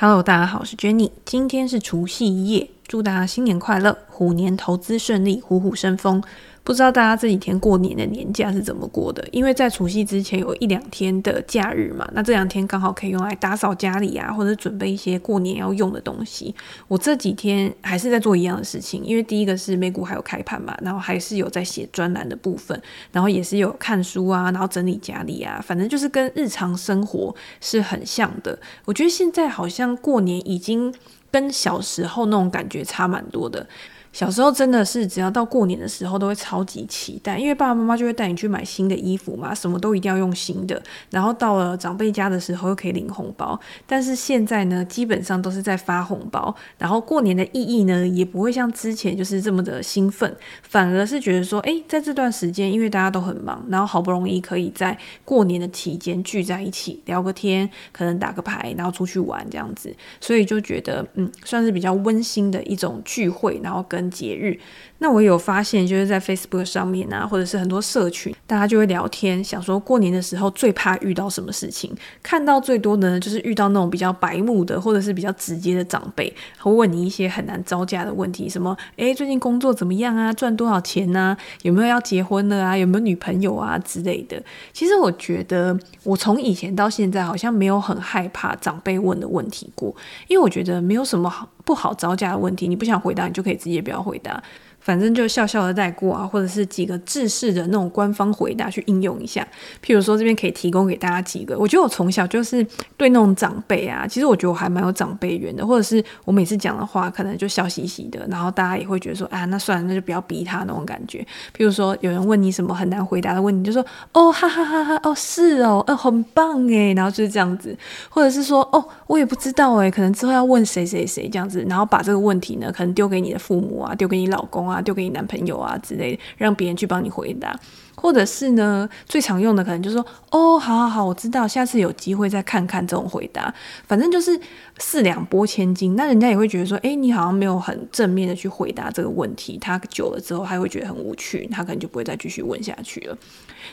Hello，大家好，我是 Jenny，今天是除夕夜，祝大家新年快乐，虎年投资顺利，虎虎生风。不知道大家这几天过年的年假是怎么过的？因为在除夕之前有一两天的假日嘛，那这两天刚好可以用来打扫家里啊，或者准备一些过年要用的东西。我这几天还是在做一样的事情，因为第一个是美股还有开盘嘛，然后还是有在写专栏的部分，然后也是有看书啊，然后整理家里啊，反正就是跟日常生活是很像的。我觉得现在好像过年已经跟小时候那种感觉差蛮多的。小时候真的是只要到过年的时候都会超级期待，因为爸爸妈妈就会带你去买新的衣服嘛，什么都一定要用新的。然后到了长辈家的时候又可以领红包，但是现在呢，基本上都是在发红包，然后过年的意义呢也不会像之前就是这么的兴奋，反而是觉得说，诶，在这段时间因为大家都很忙，然后好不容易可以在过年的期间聚在一起聊个天，可能打个牌，然后出去玩这样子，所以就觉得嗯，算是比较温馨的一种聚会，然后跟。跟节日，那我有发现，就是在 Facebook 上面啊，或者是很多社群，大家就会聊天，想说过年的时候最怕遇到什么事情。看到最多的呢，就是遇到那种比较白目的，或者是比较直接的长辈，会问你一些很难招架的问题，什么诶，最近工作怎么样啊？赚多少钱啊？有没有要结婚了啊？有没有女朋友啊之类的？其实我觉得，我从以前到现在，好像没有很害怕长辈问的问题过，因为我觉得没有什么好。不好招架的问题，你不想回答，你就可以直接不要回答。反正就笑笑的带过啊，或者是几个制式的那种官方回答去应用一下。譬如说这边可以提供给大家几个，我觉得我从小就是对那种长辈啊，其实我觉得我还蛮有长辈缘的，或者是我每次讲的话可能就笑嘻嘻的，然后大家也会觉得说啊，那算了，那就不要逼他那种感觉。譬如说有人问你什么很难回答的问题，就说哦哈哈哈哈哦是哦，呃很棒诶。然后就是这样子，或者是说哦我也不知道诶，可能之后要问谁谁谁这样子，然后把这个问题呢可能丢给你的父母啊，丢给你老公啊。丢给你男朋友啊之类的，让别人去帮你回答，或者是呢，最常用的可能就是说，哦，好好好，我知道，下次有机会再看看这种回答，反正就是四两拨千斤，那人家也会觉得说，诶，你好像没有很正面的去回答这个问题，他久了之后，他会觉得很无趣，他可能就不会再继续问下去了。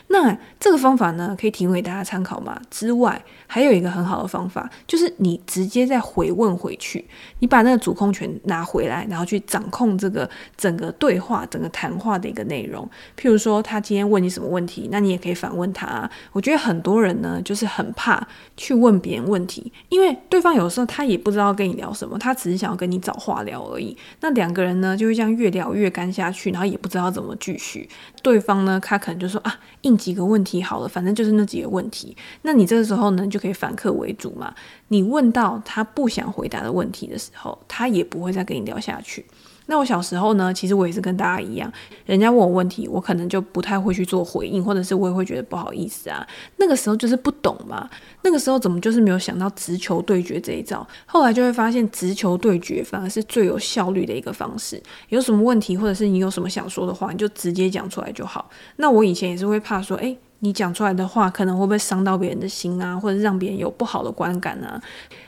那这个方法呢，可以提供给大家参考吗？之外，还有一个很好的方法，就是你直接再回问回去，你把那个主控权拿回来，然后去掌控这个整个对话、整个谈话的一个内容。譬如说，他今天问你什么问题，那你也可以反问他。我觉得很多人呢，就是很怕去问别人问题，因为对方有时候他也不知道跟你聊什么，他只是想要跟你找话聊而已。那两个人呢，就会这样越聊越干下去，然后也不知道怎么继续。对方呢，他可能就说啊。应几个问题好了，反正就是那几个问题。那你这个时候呢，就可以反客为主嘛。你问到他不想回答的问题的时候，他也不会再跟你聊下去。那我小时候呢，其实我也是跟大家一样，人家问我问题，我可能就不太会去做回应，或者是我也会觉得不好意思啊。那个时候就是不懂嘛，那个时候怎么就是没有想到直球对决这一招？后来就会发现，直球对决反而是最有效率的一个方式。有什么问题，或者是你有什么想说的话，你就直接讲出来就好。那我以前也是会怕说，诶。你讲出来的话可能会不会伤到别人的心啊，或者让别人有不好的观感啊？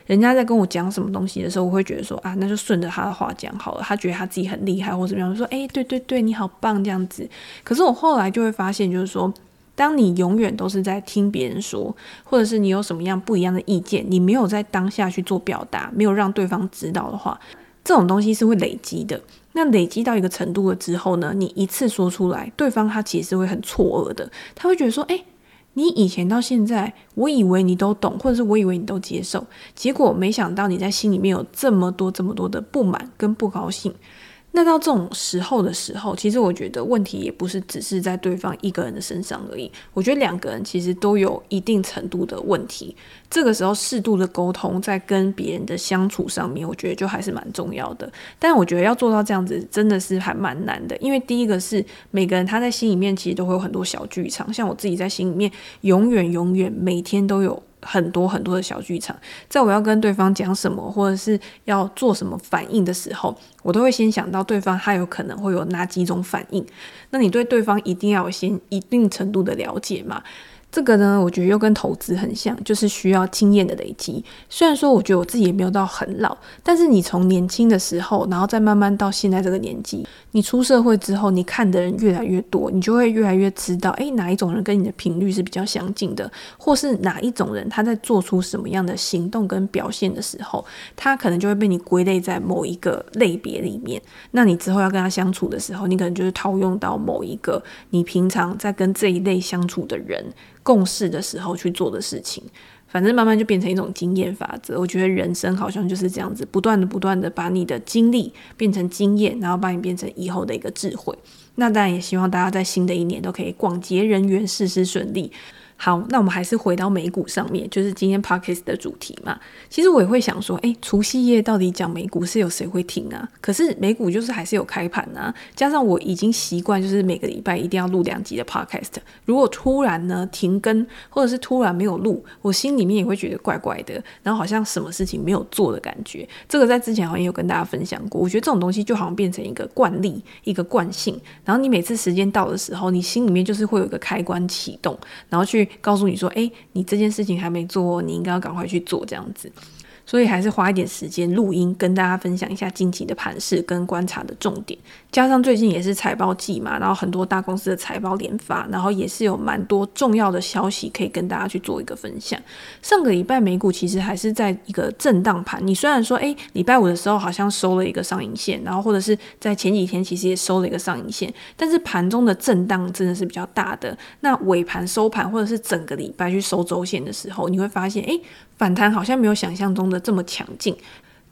人家在跟我讲什么东西的时候，我会觉得说啊，那就顺着他的话讲好了。他觉得他自己很厉害，或怎么样，说诶，对对对，你好棒这样子。可是我后来就会发现，就是说，当你永远都是在听别人说，或者是你有什么样不一样的意见，你没有在当下去做表达，没有让对方知道的话，这种东西是会累积的。那累积到一个程度了之后呢，你一次说出来，对方他其实会很错愕的，他会觉得说，诶，你以前到现在，我以为你都懂，或者是我以为你都接受，结果没想到你在心里面有这么多这么多的不满跟不高兴。那到这种时候的时候，其实我觉得问题也不是只是在对方一个人的身上而已。我觉得两个人其实都有一定程度的问题。这个时候适度的沟通，在跟别人的相处上面，我觉得就还是蛮重要的。但我觉得要做到这样子，真的是还蛮难的。因为第一个是每个人他在心里面其实都会有很多小剧场，像我自己在心里面，永远永远每天都有。很多很多的小剧场，在我要跟对方讲什么，或者是要做什么反应的时候，我都会先想到对方他有可能会有哪几种反应。那你对对方一定要先一定程度的了解嘛？这个呢，我觉得又跟投资很像，就是需要经验的累积。虽然说我觉得我自己也没有到很老，但是你从年轻的时候，然后再慢慢到现在这个年纪，你出社会之后，你看的人越来越多，你就会越来越知道，诶，哪一种人跟你的频率是比较相近的，或是哪一种人他在做出什么样的行动跟表现的时候，他可能就会被你归类在某一个类别里面。那你之后要跟他相处的时候，你可能就是套用到某一个你平常在跟这一类相处的人。共事的时候去做的事情，反正慢慢就变成一种经验法则。我觉得人生好像就是这样子，不断的、不断的把你的经历变成经验，然后把你变成以后的一个智慧。那当然也希望大家在新的一年都可以广结人缘，事事顺利。好，那我们还是回到美股上面，就是今天 podcast 的主题嘛。其实我也会想说，诶，除夕夜到底讲美股是有谁会听啊？可是美股就是还是有开盘啊，加上我已经习惯，就是每个礼拜一定要录两集的 podcast。如果突然呢停更，或者是突然没有录，我心里面也会觉得怪怪的，然后好像什么事情没有做的感觉。这个在之前好像也有跟大家分享过。我觉得这种东西就好像变成一个惯例，一个惯性。然后你每次时间到的时候，你心里面就是会有一个开关启动，然后去。告诉你说，哎，你这件事情还没做，你应该要赶快去做，这样子。所以还是花一点时间录音，跟大家分享一下近期的盘势跟观察的重点。加上最近也是财报季嘛，然后很多大公司的财报连发，然后也是有蛮多重要的消息可以跟大家去做一个分享。上个礼拜美股其实还是在一个震荡盘。你虽然说，诶，礼拜五的时候好像收了一个上影线，然后或者是在前几天其实也收了一个上影线，但是盘中的震荡真的是比较大的。那尾盘收盘或者是整个礼拜去收周线的时候，你会发现，诶。反弹好像没有想象中的这么强劲，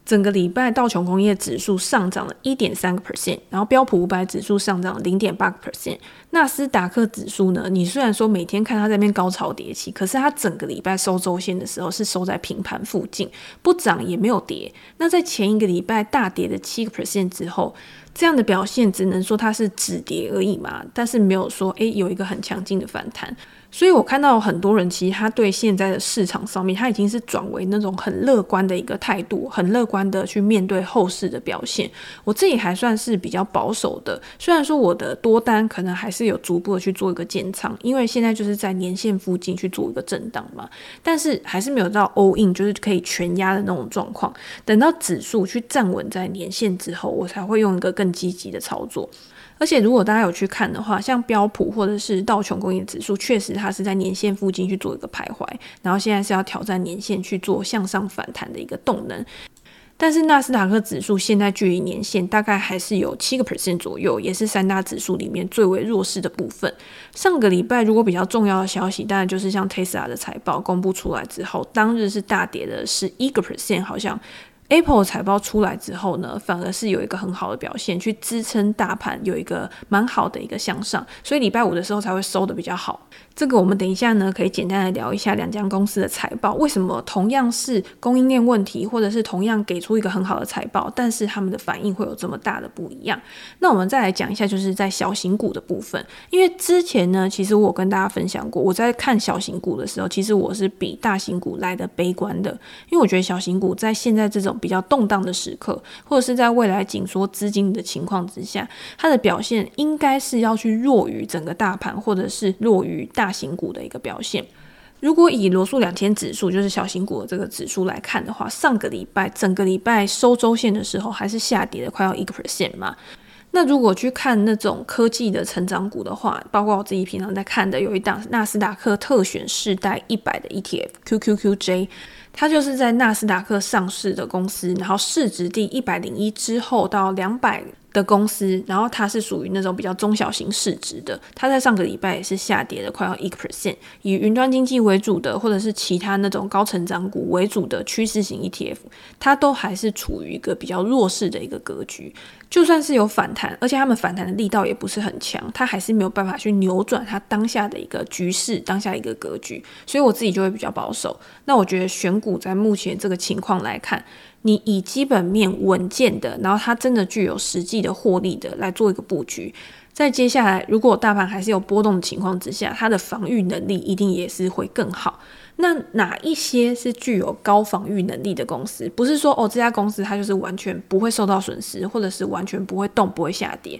整个礼拜道琼工业指数上涨了一点三个 percent，然后标普五百指数上涨零点八个 percent，纳斯达克指数呢，你虽然说每天看它在那边高潮迭起，可是它整个礼拜收周线的时候是收在平盘附近，不涨也没有跌。那在前一个礼拜大跌的七个 percent 之后，这样的表现只能说它是止跌而已嘛，但是没有说诶有一个很强劲的反弹。所以我看到很多人，其实他对现在的市场上面，他已经是转为那种很乐观的一个态度，很乐观的去面对后市的表现。我自己还算是比较保守的，虽然说我的多单可能还是有逐步的去做一个减仓，因为现在就是在年线附近去做一个震荡嘛，但是还是没有到 all in，就是可以全压的那种状况。等到指数去站稳在年线之后，我才会用一个更积极的操作。而且，如果大家有去看的话，像标普或者是道琼工业指数，确实它是在年线附近去做一个徘徊，然后现在是要挑战年线去做向上反弹的一个动能。但是纳斯达克指数现在距离年线大概还是有七个 percent 左右，也是三大指数里面最为弱势的部分。上个礼拜如果比较重要的消息，当然就是像 Tesla 的财报公布出来之后，当日是大跌的十一个 percent，好像。Apple 财报出来之后呢，反而是有一个很好的表现，去支撑大盘有一个蛮好的一个向上，所以礼拜五的时候才会收得比较好。这个我们等一下呢，可以简单的聊一下两家公司的财报，为什么同样是供应链问题，或者是同样给出一个很好的财报，但是他们的反应会有这么大的不一样？那我们再来讲一下，就是在小型股的部分，因为之前呢，其实我有跟大家分享过，我在看小型股的时候，其实我是比大型股来的悲观的，因为我觉得小型股在现在这种比较动荡的时刻，或者是在未来紧缩资金的情况之下，它的表现应该是要去弱于整个大盘，或者是弱于大。型股的一个表现，如果以罗素两千指数，就是小型股的这个指数来看的话，上个礼拜整个礼拜收周线的时候，还是下跌了快要一个 percent 嘛。那如果去看那种科技的成长股的话，包括我自己平常在看的，有一档纳斯达克特选世代一百的 ETF QQQJ，它就是在纳斯达克上市的公司，然后市值第一百零一之后到两百。的公司，然后它是属于那种比较中小型市值的，它在上个礼拜也是下跌了快要一个 percent。以云端经济为主的，或者是其他那种高成长股为主的趋势型 ETF，它都还是处于一个比较弱势的一个格局。就算是有反弹，而且他们反弹的力道也不是很强，它还是没有办法去扭转它当下的一个局势，当下一个格局。所以我自己就会比较保守。那我觉得选股在目前这个情况来看，你以基本面稳健的，然后它真的具有实际的获利的来做一个布局，在接下来如果大盘还是有波动的情况之下，它的防御能力一定也是会更好。那哪一些是具有高防御能力的公司？不是说哦，这家公司它就是完全不会受到损失，或者是完全不会动、不会下跌。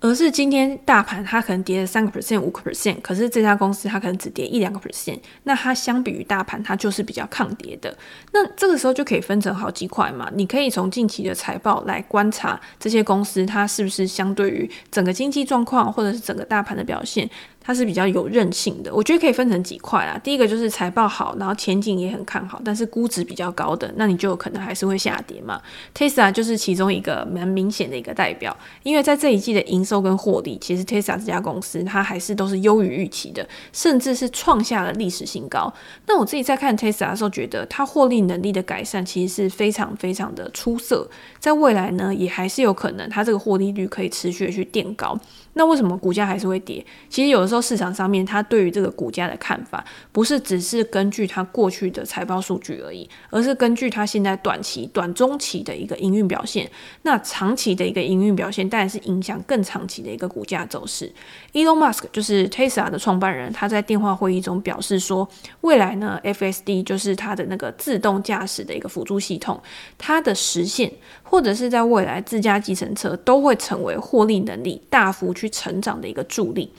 而是今天大盘它可能跌了三个 percent、五个 percent，可是这家公司它可能只跌一两个 percent，那它相比于大盘，它就是比较抗跌的。那这个时候就可以分成好几块嘛，你可以从近期的财报来观察这些公司它是不是相对于整个经济状况或者是整个大盘的表现。它是比较有韧性的，我觉得可以分成几块啊。第一个就是财报好，然后前景也很看好，但是估值比较高的，那你就有可能还是会下跌嘛。Tesla 就是其中一个蛮明显的一个代表，因为在这一季的营收跟获利，其实 Tesla 这家公司它还是都是优于预期的，甚至是创下了历史新高。那我自己在看 Tesla 的时候，觉得它获利能力的改善其实是非常非常的出色，在未来呢，也还是有可能它这个获利率可以持续的去垫高。那为什么股价还是会跌？其实有的时候市场上面它对于这个股价的看法，不是只是根据它过去的财报数据而已，而是根据它现在短期、短中期的一个营运表现。那长期的一个营运表现，当然是影响更长期的一个股价走势。Elon Musk 就是 Tesla 的创办人，他在电话会议中表示说，未来呢，FSD 就是它的那个自动驾驶的一个辅助系统，它的实现，或者是在未来自驾计程车都会成为获利能力大幅去成长的一个助力，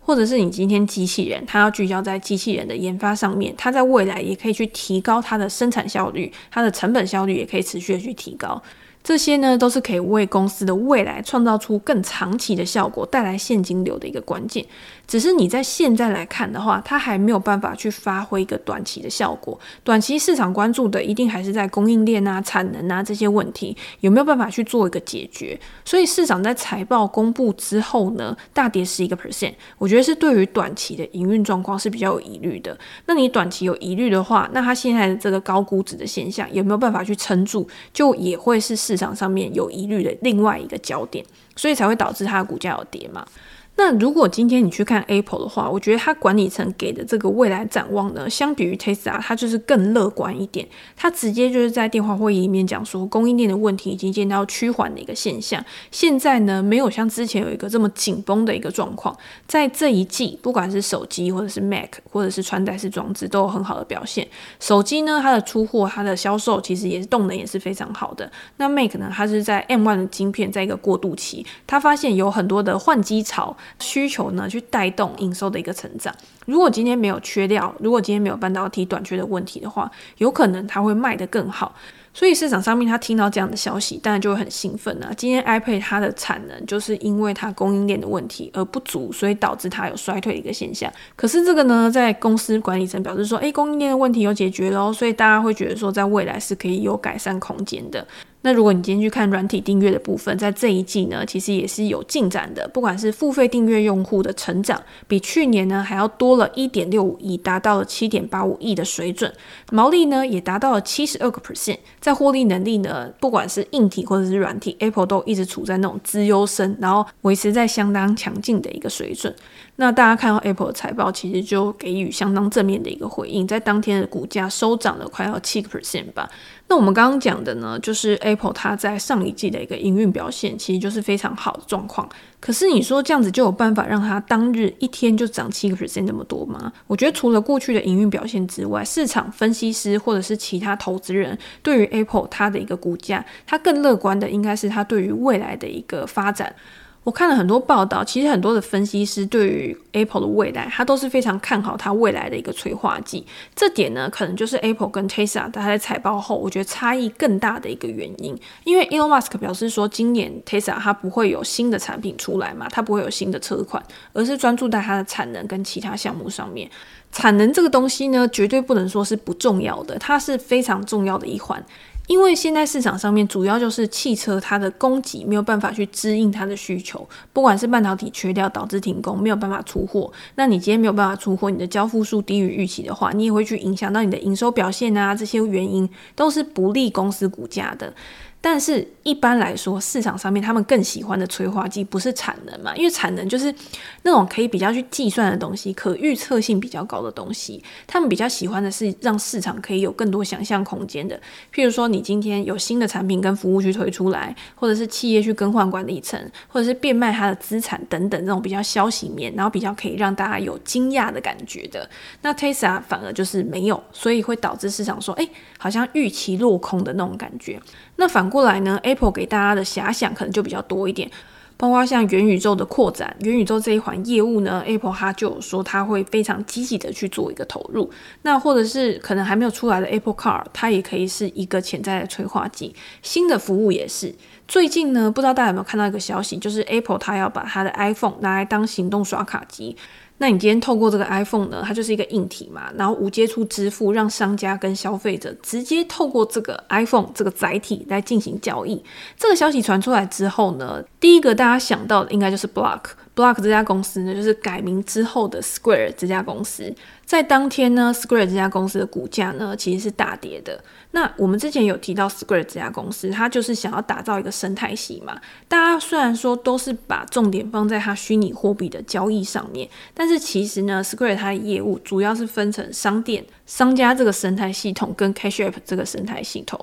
或者是你今天机器人，它要聚焦在机器人的研发上面，它在未来也可以去提高它的生产效率，它的成本效率也可以持续的去提高。这些呢，都是可以为公司的未来创造出更长期的效果，带来现金流的一个关键。只是你在现在来看的话，它还没有办法去发挥一个短期的效果。短期市场关注的一定还是在供应链啊、产能啊这些问题，有没有办法去做一个解决？所以市场在财报公布之后呢，大跌十一个 percent，我觉得是对于短期的营运状况是比较有疑虑的。那你短期有疑虑的话，那它现在的这个高估值的现象有没有办法去撑住，就也会是市场上面有疑虑的另外一个焦点，所以才会导致它的股价有跌嘛。那如果今天你去看 Apple 的话，我觉得它管理层给的这个未来展望呢，相比于 Tesla，它就是更乐观一点。它直接就是在电话会议里面讲说，供应链的问题已经见到趋缓的一个现象。现在呢，没有像之前有一个这么紧绷的一个状况。在这一季，不管是手机或者是 Mac 或者是穿戴式装置，都有很好的表现。手机呢，它的出货、它的销售其实也是动能也是非常好的。那 Mac 呢，它是在 M1 的晶片在一个过渡期，它发现有很多的换机潮。需求呢，去带动营收的一个成长。如果今天没有缺料，如果今天没有半导体短缺的问题的话，有可能它会卖得更好。所以市场上面他听到这样的消息，当然就会很兴奋啊。今天 iPad 它的产能就是因为它供应链的问题而不足，所以导致它有衰退的一个现象。可是这个呢，在公司管理层表示说，诶，供应链的问题有解决喽，所以大家会觉得说，在未来是可以有改善空间的。那如果你今天去看软体订阅的部分，在这一季呢，其实也是有进展的。不管是付费订阅用户的成长，比去年呢还要多了一点六五亿，达到了七点八五亿的水准。毛利呢也达到了七十二个 percent。在获利能力呢，不管是硬体或者是软体，Apple 都一直处在那种资优生，然后维持在相当强劲的一个水准。那大家看到 Apple 的财报，其实就给予相当正面的一个回应，在当天的股价收涨了快要七个 percent 吧。那我们刚刚讲的呢，就是 Apple 它在上一季的一个营运表现，其实就是非常好的状况。可是你说这样子就有办法让它当日一天就涨七个 percent 那么多吗？我觉得除了过去的营运表现之外，市场分析师或者是其他投资人对于 Apple 它的一个股价，它更乐观的应该是它对于未来的一个发展。我看了很多报道，其实很多的分析师对于 Apple 的未来，他都是非常看好它未来的一个催化剂。这点呢，可能就是 Apple 跟 Tesla 它在财报后，我觉得差异更大的一个原因。因为 Elon Musk 表示说，今年 Tesla 它不会有新的产品出来嘛，它不会有新的车款，而是专注在它的产能跟其他项目上面。产能这个东西呢，绝对不能说是不重要的，它是非常重要的一环。因为现在市场上面主要就是汽车，它的供给没有办法去支应它的需求，不管是半导体缺掉导致停工，没有办法出货。那你今天没有办法出货，你的交付数低于预期的话，你也会去影响到你的营收表现啊，这些原因都是不利公司股价的。但是一般来说，市场上面他们更喜欢的催化剂不是产能嘛？因为产能就是那种可以比较去计算的东西，可预测性比较高的东西。他们比较喜欢的是让市场可以有更多想象空间的。譬如说，你今天有新的产品跟服务去推出来，或者是企业去更换管理层，或者是变卖它的资产等等，这种比较消息面，然后比较可以让大家有惊讶的感觉的。那 Tesla 反而就是没有，所以会导致市场说，哎，好像预期落空的那种感觉。那反过来呢，Apple 给大家的遐想可能就比较多一点。包括像元宇宙的扩展，元宇宙这一环业务呢，Apple 它就有说它会非常积极的去做一个投入。那或者是可能还没有出来的 Apple Car，它也可以是一个潜在的催化剂。新的服务也是。最近呢，不知道大家有没有看到一个消息，就是 Apple 它要把它的 iPhone 拿来当行动刷卡机。那你今天透过这个 iPhone 呢，它就是一个硬体嘛，然后无接触支付，让商家跟消费者直接透过这个 iPhone 这个载体来进行交易。这个消息传出来之后呢，第一个大家想到的应该就是 Block。Block 这家公司呢，就是改名之后的 Square 这家公司。在当天呢，Square 这家公司的股价呢，其实是大跌的。那我们之前有提到 Square 这家公司，它就是想要打造一个生态系嘛。大家虽然说都是把重点放在它虚拟货币的交易上面，但是其实呢，Square 它的业务主要是分成商店、商家这个生态系统跟 Cash App 这个生态系统。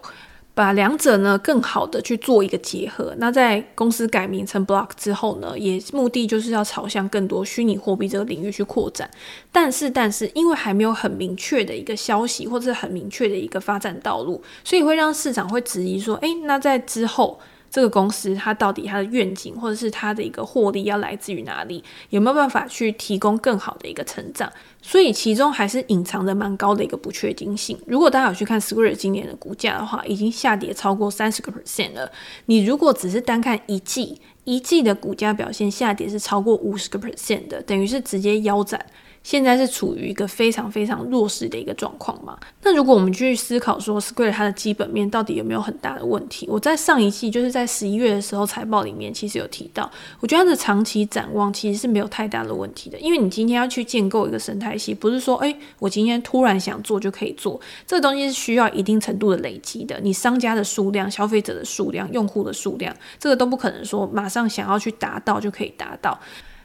把两者呢更好的去做一个结合。那在公司改名成 Block 之后呢，也目的就是要朝向更多虚拟货币这个领域去扩展。但是，但是因为还没有很明确的一个消息，或者很明确的一个发展道路，所以会让市场会质疑说：诶，那在之后。这个公司它到底它的愿景，或者是它的一个获利要来自于哪里？有没有办法去提供更好的一个成长？所以其中还是隐藏着蛮高的一个不确定性。如果大家有去看 Square 今年的股价的话，已经下跌超过三十个 percent 了。你如果只是单看一季，一季的股价表现下跌是超过五十个 percent 的，等于是直接腰斩。现在是处于一个非常非常弱势的一个状况嘛？那如果我们去思考说，Square 它的基本面到底有没有很大的问题？我在上一季就是在十一月的时候财报里面其实有提到，我觉得它的长期展望其实是没有太大的问题的，因为你今天要去建构一个生态系，不是说诶，我今天突然想做就可以做，这个东西是需要一定程度的累积的，你商家的数量、消费者的数量、用户的数量，这个都不可能说马上想要去达到就可以达到。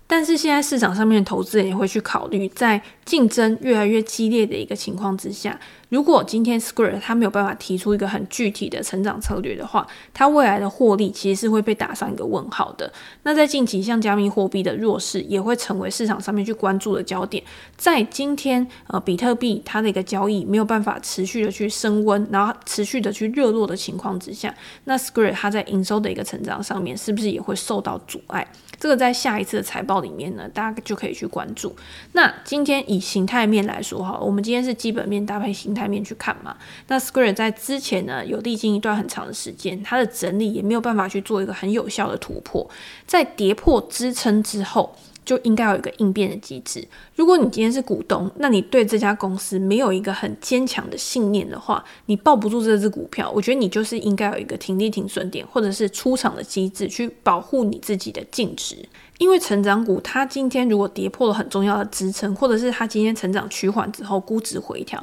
但是现在市场上面的投资人也会去考虑，在竞争越来越激烈的一个情况之下，如果今天 Square 它没有办法提出一个很具体的成长策略的话，它未来的获利其实是会被打上一个问号的。那在近期，像加密货币的弱势也会成为市场上面去关注的焦点。在今天，呃，比特币它的一个交易没有办法持续的去升温，然后持续的去热络的情况之下，那 Square 它在营收的一个成长上面是不是也会受到阻碍？这个在下一次的财报里面呢，大家就可以去关注。那今天以形态面来说哈，我们今天是基本面搭配形态面去看嘛。那 Square 在之前呢，有历经一段很长的时间，它的整理也没有办法去做一个很有效的突破，在跌破支撑之后。就应该有一个应变的机制。如果你今天是股东，那你对这家公司没有一个很坚强的信念的话，你抱不住这只股票。我觉得你就是应该有一个停利停损点，或者是出场的机制，去保护你自己的净值。因为成长股它今天如果跌破了很重要的支撑，或者是它今天成长趋缓之后估值回调。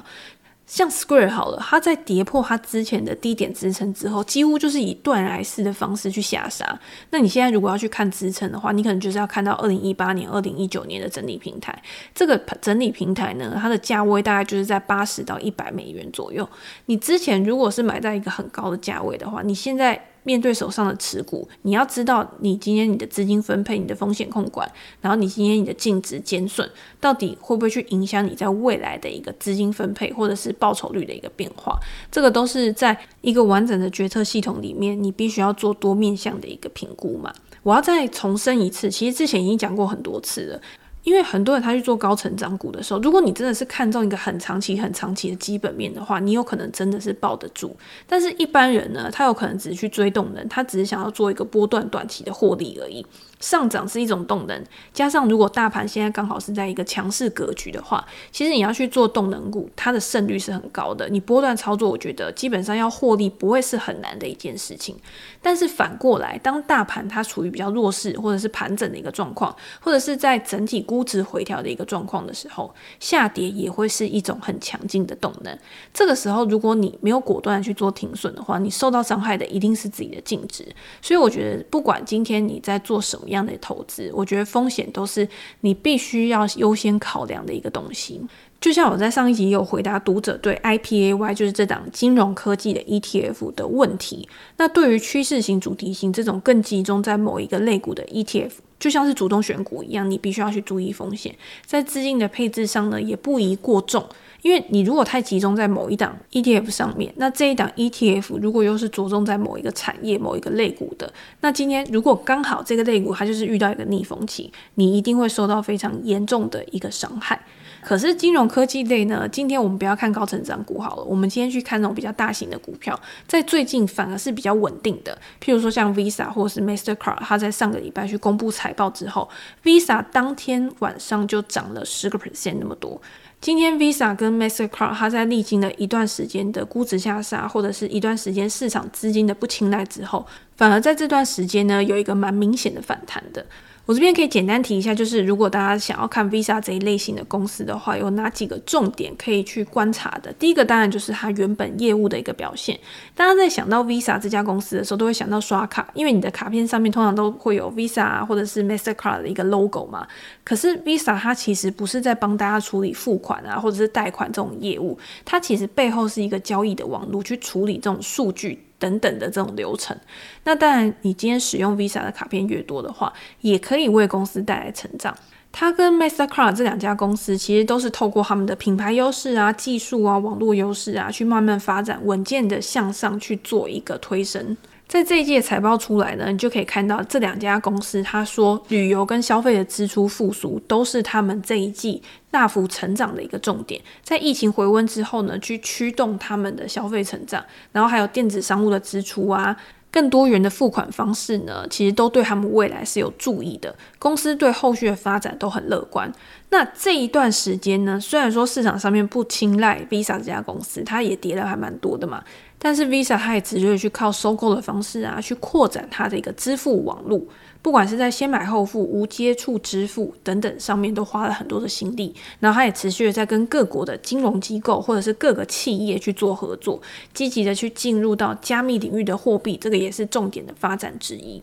像 Square 好了，它在跌破它之前的低点支撑之后，几乎就是以断崖式的方式去下杀。那你现在如果要去看支撑的话，你可能就是要看到二零一八年、二零一九年的整理平台。这个整理平台呢，它的价位大概就是在八十到一百美元左右。你之前如果是买在一个很高的价位的话，你现在。面对手上的持股，你要知道你今天你的资金分配、你的风险控管，然后你今天你的净值减损，到底会不会去影响你在未来的一个资金分配或者是报酬率的一个变化？这个都是在一个完整的决策系统里面，你必须要做多面向的一个评估嘛。我要再重申一次，其实之前已经讲过很多次了。因为很多人他去做高成长股的时候，如果你真的是看中一个很长期、很长期的基本面的话，你有可能真的是抱得住。但是一般人呢，他有可能只是去追动能，他只是想要做一个波段短期的获利而已。上涨是一种动能，加上如果大盘现在刚好是在一个强势格局的话，其实你要去做动能股，它的胜率是很高的。你波段操作，我觉得基本上要获利不会是很难的一件事情。但是反过来，当大盘它处于比较弱势或者是盘整的一个状况，或者是在整体估值回调的一个状况的时候，下跌也会是一种很强劲的动能。这个时候，如果你没有果断去做停损的话，你受到伤害的一定是自己的净值。所以我觉得，不管今天你在做什么样的投资，我觉得风险都是你必须要优先考量的一个东西。就像我在上一集有回答读者对 IPAY 就是这档金融科技的 ETF 的问题，那对于趋势型、主题型这种更集中在某一个类股的 ETF，就像是主动选股一样，你必须要去注意风险，在资金的配置上呢，也不宜过重。因为你如果太集中在某一档 ETF 上面，那这一档 ETF 如果又是着重在某一个产业、某一个类股的，那今天如果刚好这个类股它就是遇到一个逆风期，你一定会受到非常严重的一个伤害。可是金融科技类呢，今天我们不要看高成长股好了，我们今天去看那种比较大型的股票，在最近反而是比较稳定的。譬如说像 Visa 或是 Mastercard，它在上个礼拜去公布财报之后，Visa 当天晚上就涨了十个 percent 那么多。今天 Visa 跟 Mastercard，它在历经了一段时间的估值下杀，或者是一段时间市场资金的不青睐之后，反而在这段时间呢，有一个蛮明显的反弹的。我这边可以简单提一下，就是如果大家想要看 Visa 这一类型的公司的话，有哪几个重点可以去观察的？第一个当然就是它原本业务的一个表现。大家在想到 Visa 这家公司的时候，都会想到刷卡，因为你的卡片上面通常都会有 Visa 或者是 Mastercard 的一个 logo 嘛。可是 Visa 它其实不是在帮大家处理付款啊，或者是贷款这种业务，它其实背后是一个交易的网络去处理这种数据。等等的这种流程，那当然，你今天使用 Visa 的卡片越多的话，也可以为公司带来成长。它跟 Mastercard 这两家公司其实都是透过他们的品牌优势啊、技术啊、网络优势啊，去慢慢发展，稳健的向上去做一个推升。在这一届财报出来呢，你就可以看到这两家公司，他说旅游跟消费的支出复苏都是他们这一季大幅成长的一个重点。在疫情回温之后呢，去驱动他们的消费成长，然后还有电子商务的支出啊。更多元的付款方式呢，其实都对他们未来是有助益的。公司对后续的发展都很乐观。那这一段时间呢，虽然说市场上面不青睐 Visa 这家公司，它也跌了还蛮多的嘛。但是 Visa 它也持续去靠收购的方式啊，去扩展它的一个支付网络。不管是在先买后付、无接触支付等等上面，都花了很多的心力。然后，它也持续的在跟各国的金融机构或者是各个企业去做合作，积极的去进入到加密领域的货币，这个也是重点的发展之一。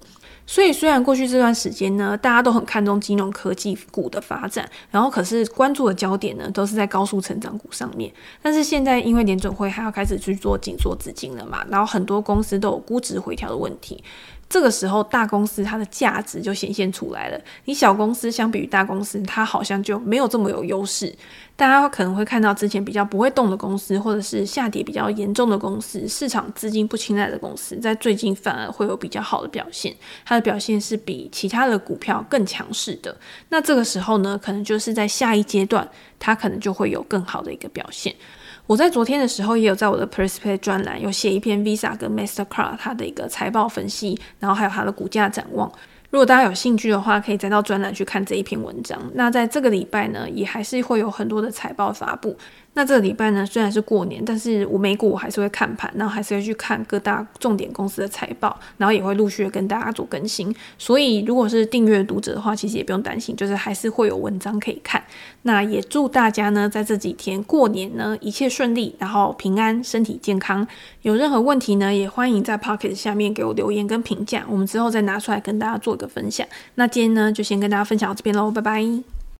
所以，虽然过去这段时间呢，大家都很看重金融科技股的发展，然后可是关注的焦点呢，都是在高速成长股上面。但是现在，因为联准会还要开始去做紧缩资金了嘛，然后很多公司都有估值回调的问题。这个时候，大公司它的价值就显现出来了。你小公司相比于大公司，它好像就没有这么有优势。大家可能会看到之前比较不会动的公司，或者是下跌比较严重的公司，市场资金不青睐的公司，在最近反而会有比较好的表现。它的表现是比其他的股票更强势的。那这个时候呢，可能就是在下一阶段，它可能就会有更好的一个表现。我在昨天的时候也有在我的 p e r s p e c t 专栏有写一篇 Visa 跟 Mastercard 它的一个财报分析，然后还有它的股价展望。如果大家有兴趣的话，可以再到专栏去看这一篇文章。那在这个礼拜呢，也还是会有很多的财报发布。那这个礼拜呢，虽然是过年，但是我美股我还是会看盘，然后还是会去看各大重点公司的财报，然后也会陆续的跟大家做更新。所以如果是订阅读者的话，其实也不用担心，就是还是会有文章可以看。那也祝大家呢，在这几天过年呢，一切顺利，然后平安，身体健康。有任何问题呢，也欢迎在 Pocket 下面给我留言跟评价，我们之后再拿出来跟大家做一个分享。那今天呢，就先跟大家分享到这边喽，拜拜。